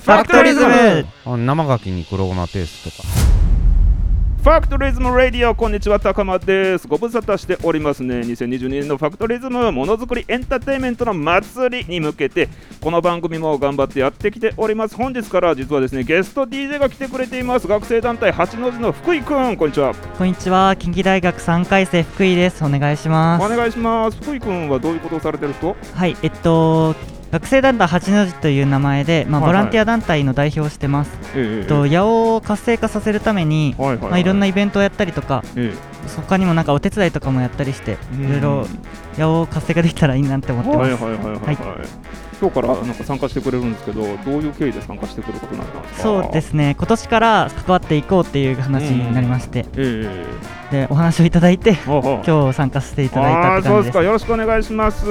ファクトリズムあ生牡蠣に黒ごまペーストとか。ファクトリズムラディオこんにちは高間です。ご無沙汰しておりますね。2022年のファクトリズムものづくりエンターテインメントの祭りに向けてこの番組も頑張ってやってきております。本日から実はですねゲスト DJ が来てくれています。学生団体八の字の福井くんこんにちは。こんにちは。近畿大学3回生福井です。お願いします。お願いします。福井くんはどういうことをされてる人？はいえっと学生団体八の字という名前で、まあ、はいはい。ボランティア団体の代表をしてます、ええっと八尾を活性化させるために、はいはいまあ、いろんなイベントをやったりとかえ他にもなんかお手伝いとかもやったりしてえいろいろ八尾を活性化できたらいいなって思ってます、はいはいはいはいはい、今日からなんか参加してくれるんですけどどういう経緯で参加してくることになったんですか？そうですね。今年から関わっていこうっていう話になりまして、えでお話をいただいて今日参加させていただいたああそうでって感じですすか。よろしくお願いします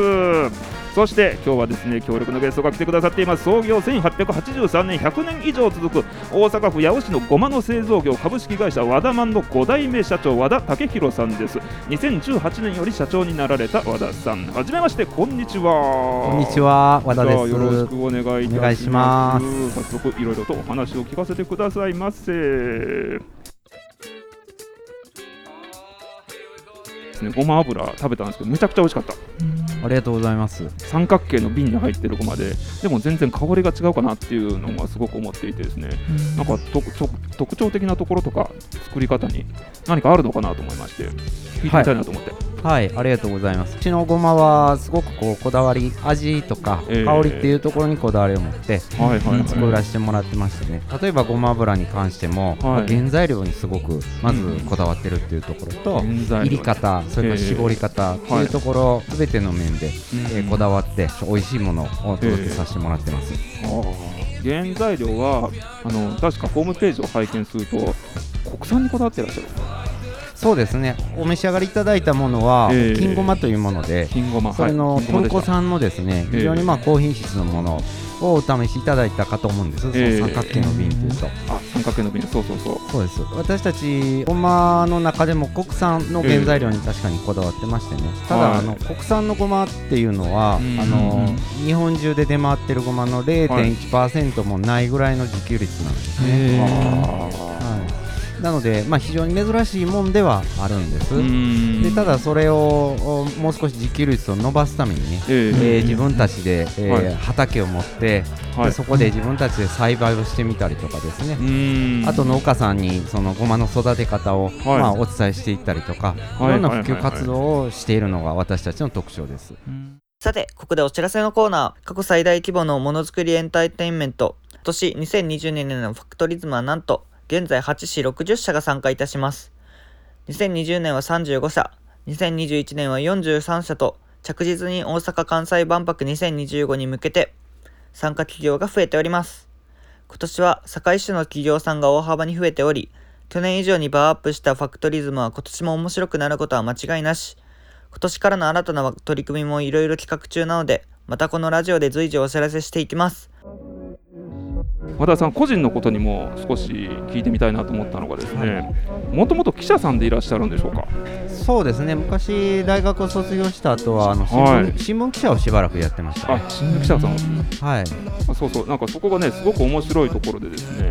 そして今日はですね強力なゲストが来てくださっています創業1883年100年以上続く大阪府八尾市のごまの製造業株式会社和田マンの5代目社長和田武弘さんです。2018年より社長になられた和田さん。はじめましてこんにちは。こんにちは和田でじゃあよろしすくお願いいたします。早速いろいろとお話を聞かせてくださいませですね。ごま油食べたんですけどめちゃくちゃ美味しかった。ありがとうございます。三角形の瓶に入ってるごまで。でも全然香りが違うかなっていうのがすごく思っていてですね。なんか特徴的なところとか作り方に何かあるのかなと思いまして聞いてみたいなと思って、はいありがとうございます。うちのごまはすごくこうこだわり味とかええ。香りっていうところにこだわりを持ってはいはいはい。作らせてもらってましてね。例えばごま油に関しても、はい。まあ原材料にすごくまずこだわってるっていうところと、入り方それから絞り方っていうところ、すべての面で、えーこだわって美味しいものをお届けさせてもらってます、あー。原材料はあの確かホームページを拝見すると国産にこだわってらっしゃるそうですね。お召し上がりいただいたものは、ええ。金ごまというもので金ごまそれのトルコ産のですね、ええ。非常にまあ高品質のものをお試しいただいたかと思うんです、ええ。その三角形の瓶っていうと。あ三角形の瓶。そうそうそう。そうです。私たちごまの中でも国産の原材料に確かにこだわってましてね、ただ、はいあの国産のごまっていうのは、うんあの日本中で出回ってるごまの0.1%もないぐらいの自給率なんですね、はい、なので、まあ、非常に珍しいもんではあるんです、うん。でただそれをおもう少し自給率を伸ばすためにね、ええ。えー自分たちで、えーはい。畑を持って、はい。でそこで自分たちで栽培をしてみたりとかですね、うん。あと農家さんにそのごまの育て方を、まあ、お伝えしていったりとか、い、はい。ろんな普及活動をしているのが私たちの特徴です。さて、ここでお知らせのコーナー。過去最大規模のものづくりエンターテインメント。今年2020年のファクトリズムはなんと、現在8市60社が参加いたします。2020年は35社、2021年は43社と、着実に大阪・関西万博2025に向けて、参加企業が増えております。今年は堺市の企業さんが大幅に増えており、去年以上にバーアップしたファクトリズムは今年も面白くなることは間違いなし。今年からの新たな取り組みもいろいろ企画中なので、またこのラジオで随時お知らせしていきます。和田さん個人のことにも少し聞いてみたいなと思ったのがですねもともと記者さんでいらっしゃるんでしょうか？そうですね。昔大学を卒業した後はあの新聞,、はい。新聞記者をしばらくやってました、あ新聞記者さんはい、あそうそう。なんかそこがねすごく面白いところでですね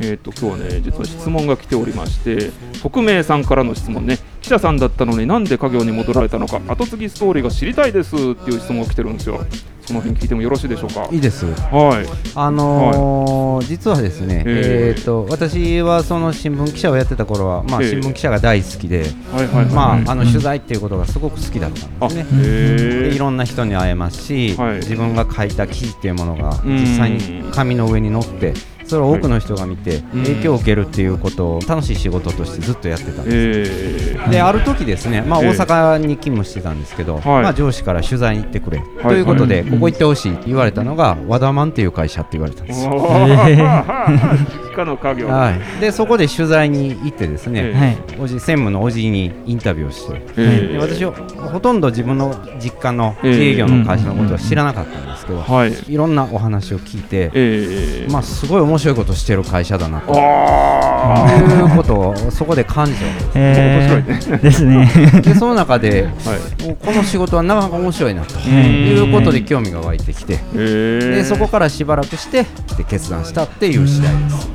えー、と今日はね実は質問が来ておりまして匿名さんからの質問ね。記者さんだったのになんで家業に戻られたのか後継ぎストーリーが知りたいですっていう質問が来てるんですよその辺聞いてもよろしいでしょうか？いいです。はい。あのー実はですね、えーえーと私はその新聞記者をやってた頃は、まあ、えー新聞記者が大好きで、はいはいはいまあ、はい。あの取材っていうことがすごく好きだったんあですね。へえ。でいろんな人に会えますし、はい。自分が書いた記事っていうものがうん。実際に紙の上に載ってそれを多くの人が見てうん影響を受けるっていうことを楽しい仕事としてずっとやってたんです。えー。である時ですね、まあ、ええ。大阪に勤務してたんですけど、はい。まあ、上司から取材に行ってくれ、い。ということで、はいここ行ってほしいって言われたのが和田マンっていう会社って言われたんですよ。おー実家の家業はい、でそこで取材に行ってですね、えはいおじ専務のおじにインタビューをして、えーで私はほとんど自分の実家の自営業の会社のことは知らなかったんですけど、はい。いろんなお話を聞いて、えーまあ、すごい面白いことしてる会社だなと。あいうことをそこで感じた。んですえ面白いー、ですね。でその中で、はいもうこの仕事はなかなか面白いなとうん。いうことで興味が湧いてきて、でそこからしばらくしてで決断したっていう次第です。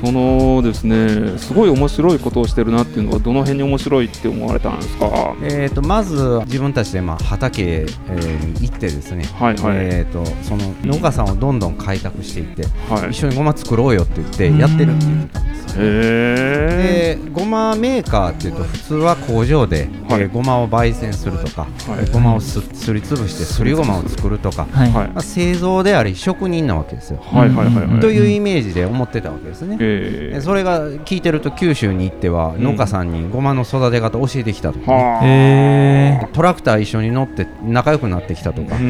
そのですねすごい面白いことをしてるなっていうのはどの辺に面白いって思われたんですか？えー、とまず自分たちでまあ畑、えーに行ってですね、はいはい。えー、とその農家さんをどんどん開拓していって、はい。一緒にごま作ろうよって言ってやってるって言ってたんでごまメーカーっていうと普通は工場で、はい。えーごまを焙煎するとか、はい。ごまをすすりつぶしてすりごまを作るとか、はい。はいまあ製造であり職人なわけですよ。はいはいはいはい。というイメージで思ってたわけですね。えでそれが聞いてると九州に行ってはん農家さんにごまの育て方教えてきたとか、ね。トラクター一緒に乗って仲良くなってきたとか、そ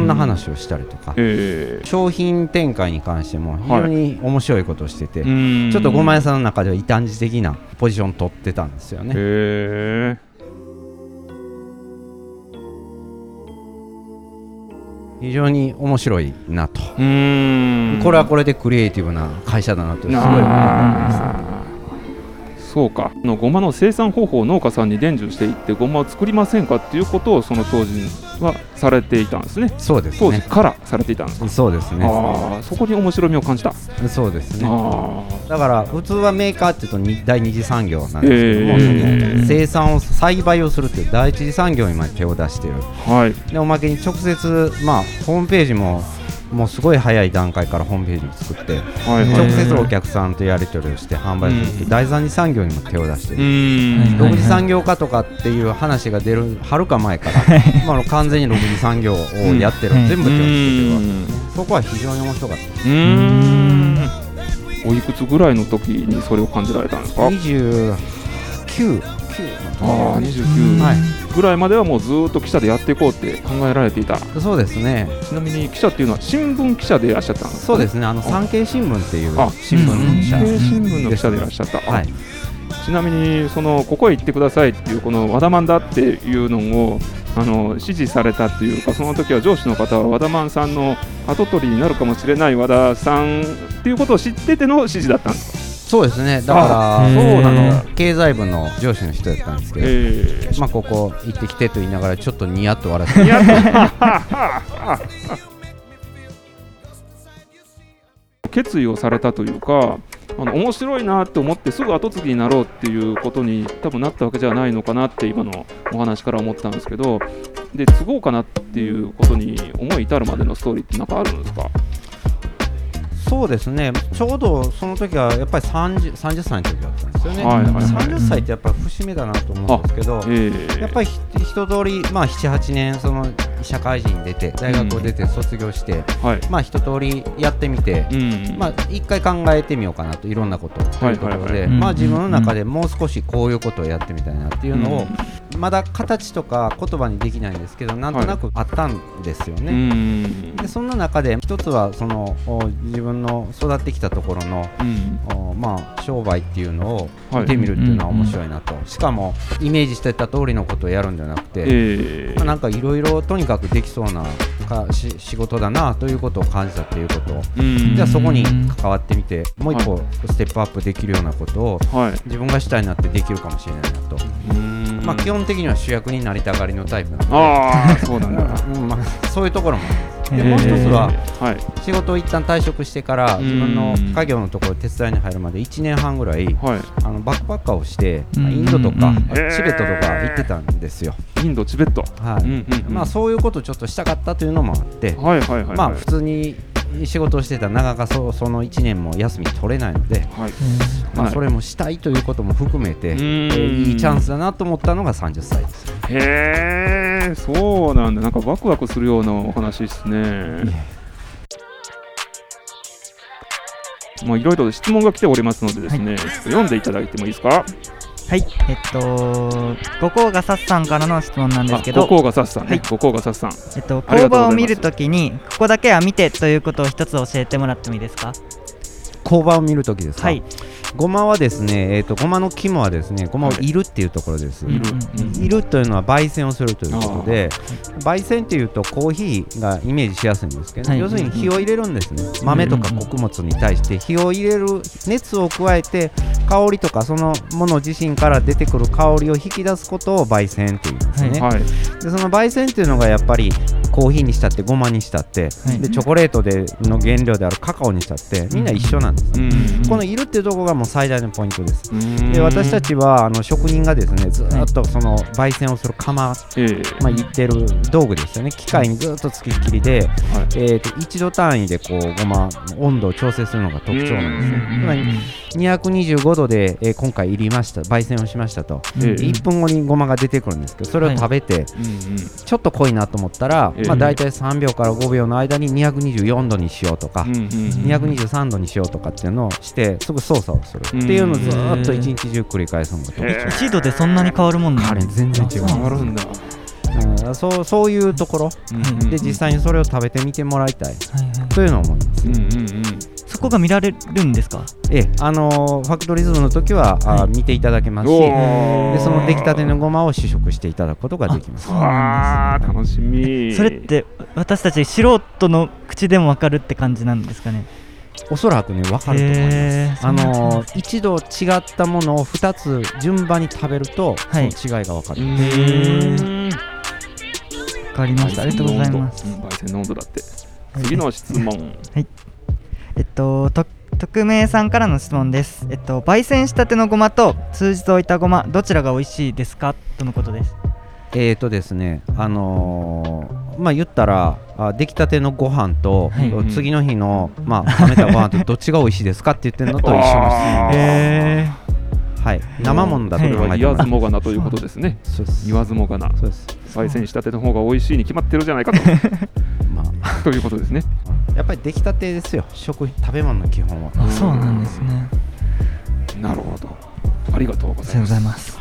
んな話をしたりとか、ええ商品展開に関しても非常に面白いことをしてて、うん。ちょっとごま屋さんの中では異端児的なポジション取ってたんですよね。非常に面白いなと、うんこれはこれでクリエイティブな会社だなとすごい思ったんです。そうか。あのごまの生産方法を農家さんに伝授していってごまを作りませんかっていうことをその当時はされていたんですね。そうですね。当時からされていたんですか、そうですね。ああそこに面白みを感じた、そうですね。あだから普通はメーカーっていうとに第二次産業なんですけども、えその生産を栽培をするっていう第一次産業にまで手を出してる。あはい。でおまけに直接まあホームページももうすごい早い段階からホームページを作って直接お客さんとやり取りをして販売するって第三次産業にも手を出してうるん。6次産業化とかっていう話が出るはるか前から今の完全に6次産業をやってるうん。全部手をつけてるわけ。うん。ですねそこは非常に面白かった。おいくつぐらいの時にそれを感じられたんですか？29 9ああ29、はいぐらいまではもうずーっと記者でやっていこうって考えられていた。そうですね。ちなみに記者っていうのは新聞記者でいらっしゃったんですかそうですね。あの産経新聞っていうあ新聞の記者産経新聞の記者でいらっしゃった、あはい。ちなみにそのここへ行ってくださいっていうこの和田マンだっていうのをあの指示されたっていうかその時は上司の方は和田マンさんの跡取りになるかもしれない和田さんっていうことを知ってての指示だったんですか？そうですね。だからあそうなへの。ー経済部の上司の人だったんですけど、えまあここ行ってきてと言いながらちょっとニヤッと笑って。決意をされたというかあの面白いなって思ってすぐ後継ぎになろうっていうことに多分なったわけじゃないのかなって今のお話から思ったんですけどで継ごうかなっていうことに思い至るまでのストーリーって何かあるんですか？そうですね。ちょうどその時はやっぱり 30, 30歳の時だったんですよね、はいはいはい。30歳ってやっぱり節目だなと思うんですけどええ。やっぱりひ一通りまあ78年その社会人に出て大学を出て卒業して、はい。まあ一通りやってみて、うん。まあ、一回考えてみようかなといろんなことをというところで、まあ、自分の中でもう少しこういうことをやってみたいなっていうのを、まだ形とか言葉にできないんですけどなんとなくあったんですようね。ん。でそんな中で一つはそのお自分の育ってきたところのうん。おまあ商売っていうのをはい。見てみるっていうのは面白いなと、しかもイメージしてた通りのことをやるんじゃなくて、ええ。まあ、なんかいろいろとにかくできそうなかし仕事だなということを感じたということ。うん。じゃあそこに関わってみてもう一歩ステップアップできるようなことをはい。自分がしたいなってできるかもしれないなと、うん。まあ、基本的には主役になりたがりのタイプなので。ああそうだ うんまあ、そういうところもでもう一つははい。仕事を一旦退職してからうん。自分の家業のところ手伝いに入るまで1年半ぐらいはい。あのバックパッカーをして、インドとか、うん。チベットとか行ってたんですよ、インドチベット。はい。うんうんうん。まあ、そういうことをちょっとしたかったというのもあって、はいはいはいはい。まあ普通に仕事をしてたらなかなかそその1年も休み取れないので、はい。まあ、はい。それもしたいということも含めて、えーいいチャンスだなと思ったのが30歳です。へえそうなんだ。なんかワクワクするようなお話ですね。まあいろいろ質問が来ておりますのでですね、ちょっと読んでいただいてもいいですか？はい、えっと、五甲がさっさんからの質問なんですけど、あ五甲がさっさんはい。ね五甲がさっさん。えっと、工場を見るときに、ここだけは見てということを一つ教えてもらってもいいですか？工場を見るときですか、はい。ごまはですね、えー、とごまの肝はですねごまをはいいるっていうところです、いる。いる。というのは焙煎をするということで焙煎っていうとコーヒーがイメージしやすいんですけど、はい。要するに火を入れるんですね。豆とか穀物に対して火を入れる熱を加えて香りとかそのもの自身から出てくる香りを引き出すことを焙煎っていうんですね、はい。でその焙煎っていうのがやっぱりコーヒーにしたってごまにしたって、はい。でチョコレートでの原料であるカカオにしたってみんな一緒なんです、うん。このいるっていうところがもう最大のポイントです。うん。で私たちはあの職人がですねずーっとその焙煎をする釜、ええ。まあ、言ってる道具ですよね。機械にずーっとつきっきりで、はい。えー、と1度単位でこうごま温度を調整するのが特徴なんですねつまり225度で、えー今回入りました焙煎をしましたと、ええ1分後にごまが出てくるんですけどそれを食べて、うんちょっと濃いなと思ったら、ええまあ、大体3秒から5秒の間に224度にしようとか、うんうんうん。223度にしようとかっていうのをしてすぐ操作をする。っていうのをずーっと一日中繰り返すのが特徴。へえ1度でそんなに変わるもんなん彼全然違う。変わるんだ。うん。そうそういうところ。うんで実際にそれを食べてみてもらいたい。はいはい。というのを思います、うんうんこが見られるんですか？ええあのーファクトリズムの時は、はい。見ていただけますしおでーその出来たてのごまを試食していただくことができます。そうなんですねあー楽しみ。それって私たち素人の口でも分かるって感じなんですかね？おそらくね分かると思います。へーあのー一度違ったものを2つ順番に食べると、はい。その違いが分かる、うん分かりました。ありがとうございます。うん。焙煎の温度だって。次の質問えっとと匿名さんからの質問です。えっと焙煎したてのごまと数日置いたごまどちらが美味しいですか？とのことです。えーとですねあのーまあ言ったらあ出来たてのご飯と、はい。次の日のまあ冷めたご飯とどっちが美味しいですか？って言ってるのと一緒です。あー。へはい。生ものだと考えてもらうは言わずもがなということですね。そうです。言わずもがな。そうです。焙煎したての方が美味しいに決まってるじゃないかと。まあ。ということですね。やっぱり出来たてですよ。食品食べ物の基本は。あそうなんですね。なるほど。ありがとうごありがとうございます。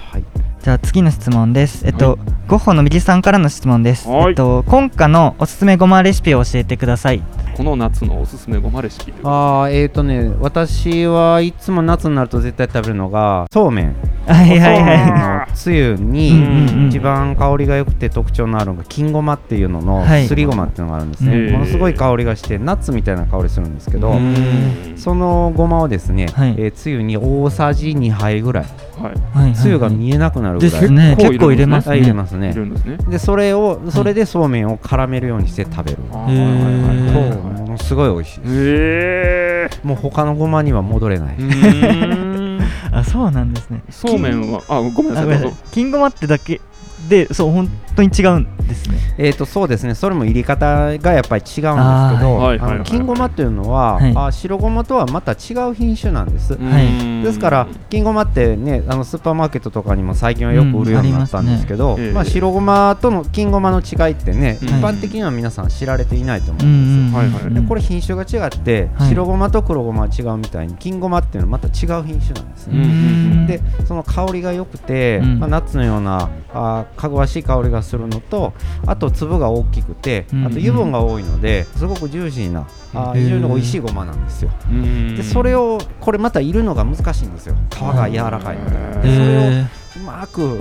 じゃあ次の質問です。えっと、ゴッホの右さんからの質問です。はい。えっと、今夏のおすすめごまレシピを教えてください。この夏のおすすめごまレシピ。ああーえーとね私はいつも夏になると絶対食べるのがそうめん。はいはいははいのつゆうんに一番香りが良くて特徴のあるのが金ごまっていうののはい。すりごまっていうのがあるんですね、へーものすごい香りがしてナッツみたいな香りするんですけど、うん。そのごまをですね、はい。えーつゆに大さじ2杯ぐらい。はい。はいはいつゆが見えなくなるぐらい。結構結構入れますはい入れね。ますね。でそれをそれでそうめんを絡めるようにして食べる。あへー。ーとものすごい美味しいです。へえもう他のごまには戻れない、あ、そうなんですね。そうめんはあごめんなあ、さいどうぞごめんなさい。金ごまってだけで、そう、本当に違うんですね。えー、とそうですね。それも入れ方がやっぱり違うんですけどあの金ごまっていうのは、はい。あ白ごまとはまた違う品種なんです、はい。ですから金ごまってねあのスーパーマーケットとかにも最近はよく売るようになったんですけど、うん。ありますね。まあ、白ごまとの金ごまの違いってね、うん一般的には皆さん知られていないと思ううんですでこれ品種が違って、はい。白ごまと黒ごまは違うみたいに金ごまっていうのはまた違う品種なんですね、うんうんうんでその香りが良くて、うん。まあ、ナッツのようなあーかぐわしい香りがするのとあと粒が大きくて、うんあと油分が多いのですごくジューシーなあ非常に美味しいごまなんですよ。うん。でそれをこれまたいるのが難しいんですよ。皮が柔らかいので。それをへうまく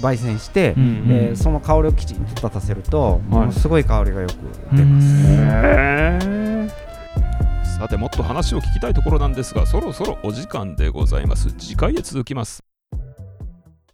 焙煎して、うんえーその香りをきちんと立たせると、ものすごい香りがよく出ます、ーへー。さてもっと話を聞きたいところなんですがそろそろお時間でございます。次回へ続きます